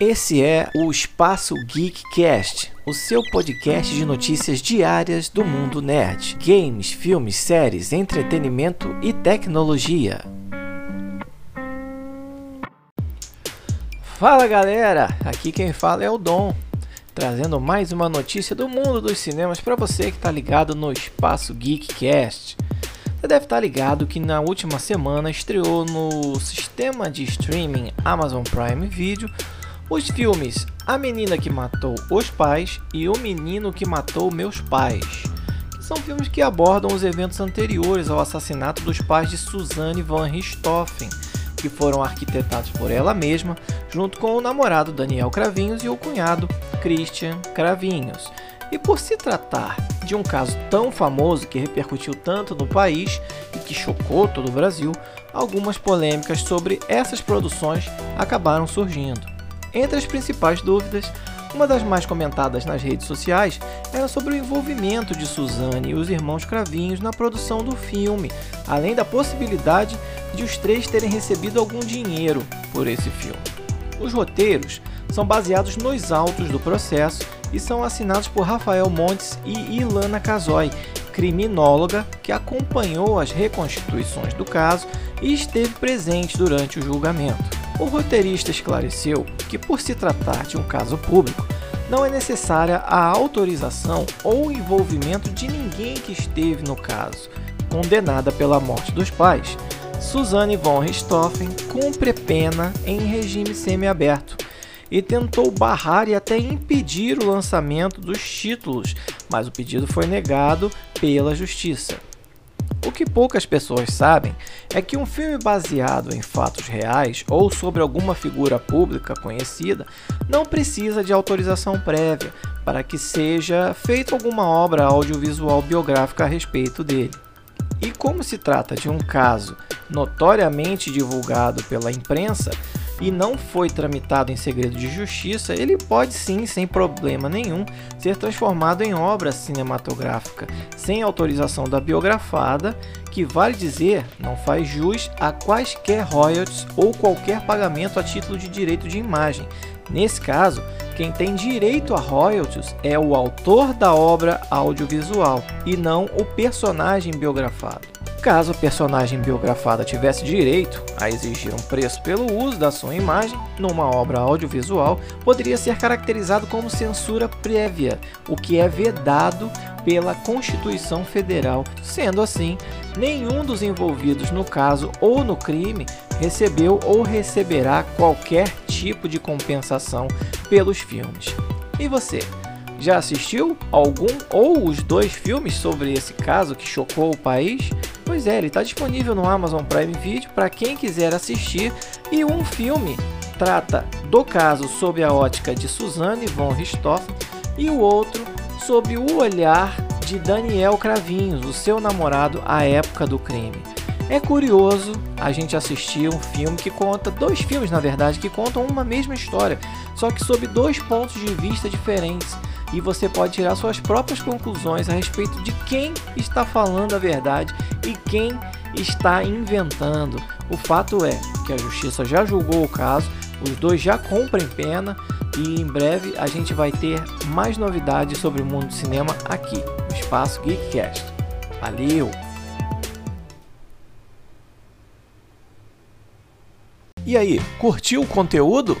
Esse é o Espaço Geekcast, o seu podcast de notícias diárias do mundo nerd, games, filmes, séries, entretenimento e tecnologia. Fala galera, aqui quem fala é o Dom, trazendo mais uma notícia do mundo dos cinemas para você que está ligado no Espaço Geekcast. Você deve estar ligado que na última semana estreou no sistema de streaming Amazon Prime Video os filmes A Menina que Matou os Pais e O Menino que Matou Meus Pais, que são filmes que abordam os eventos anteriores ao assassinato dos pais de Suzanne van Richthofen, que foram arquitetados por ela mesma, junto com o namorado Daniel Cravinhos e o cunhado Christian Cravinhos. E por se tratar de um caso tão famoso que repercutiu tanto no país e que chocou todo o Brasil, algumas polêmicas sobre essas produções acabaram surgindo. Entre as principais dúvidas, uma das mais comentadas nas redes sociais era sobre o envolvimento de Suzane e os irmãos Cravinhos na produção do filme, além da possibilidade de os três terem recebido algum dinheiro por esse filme. Os roteiros são baseados nos autos do processo e são assinados por Rafael Montes e Ilana Casoy, criminóloga que acompanhou as reconstituições do caso e esteve presente durante o julgamento. O roteirista esclareceu que, por se tratar de um caso público, não é necessária a autorização ou envolvimento de ninguém que esteve no caso, condenada pela morte dos pais. Suzanne von Richthofen cumpre pena em regime semiaberto e tentou barrar e até impedir o lançamento dos títulos, mas o pedido foi negado pela justiça. O que poucas pessoas sabem é que um filme baseado em fatos reais ou sobre alguma figura pública conhecida não precisa de autorização prévia para que seja feita alguma obra audiovisual biográfica a respeito dele. E como se trata de um caso notoriamente divulgado pela imprensa, e não foi tramitado em segredo de justiça, ele pode sim, sem problema nenhum, ser transformado em obra cinematográfica, sem autorização da biografada, que vale dizer, não faz jus a quaisquer royalties ou qualquer pagamento a título de direito de imagem. Nesse caso, quem tem direito a royalties é o autor da obra audiovisual e não o personagem biografado. Caso a personagem biografada tivesse direito a exigir um preço pelo uso da sua imagem numa obra audiovisual, poderia ser caracterizado como censura prévia, o que é vedado pela Constituição Federal. Sendo assim, nenhum dos envolvidos no caso ou no crime recebeu ou receberá qualquer tipo de compensação pelos filmes. E você? Já assistiu algum ou os dois filmes sobre esse caso que chocou o país? Pois é, ele está disponível no Amazon Prime Video para quem quiser assistir. E um filme trata do caso sob a ótica de Suzanne von Richthofen e o outro sob o olhar de Daniel Cravinhos, o seu namorado à época do crime. É curioso a gente assistir um filme que conta, dois filmes na verdade, que contam uma mesma história, só que sob dois pontos de vista diferentes e você pode tirar suas próprias conclusões a respeito de quem está falando a verdade e quem está inventando. O fato é que a justiça já julgou o caso, os dois já cumprem pena e em breve a gente vai ter mais novidades sobre o mundo do cinema aqui no Espaço Geekcast. Valeu! E aí, curtiu o conteúdo?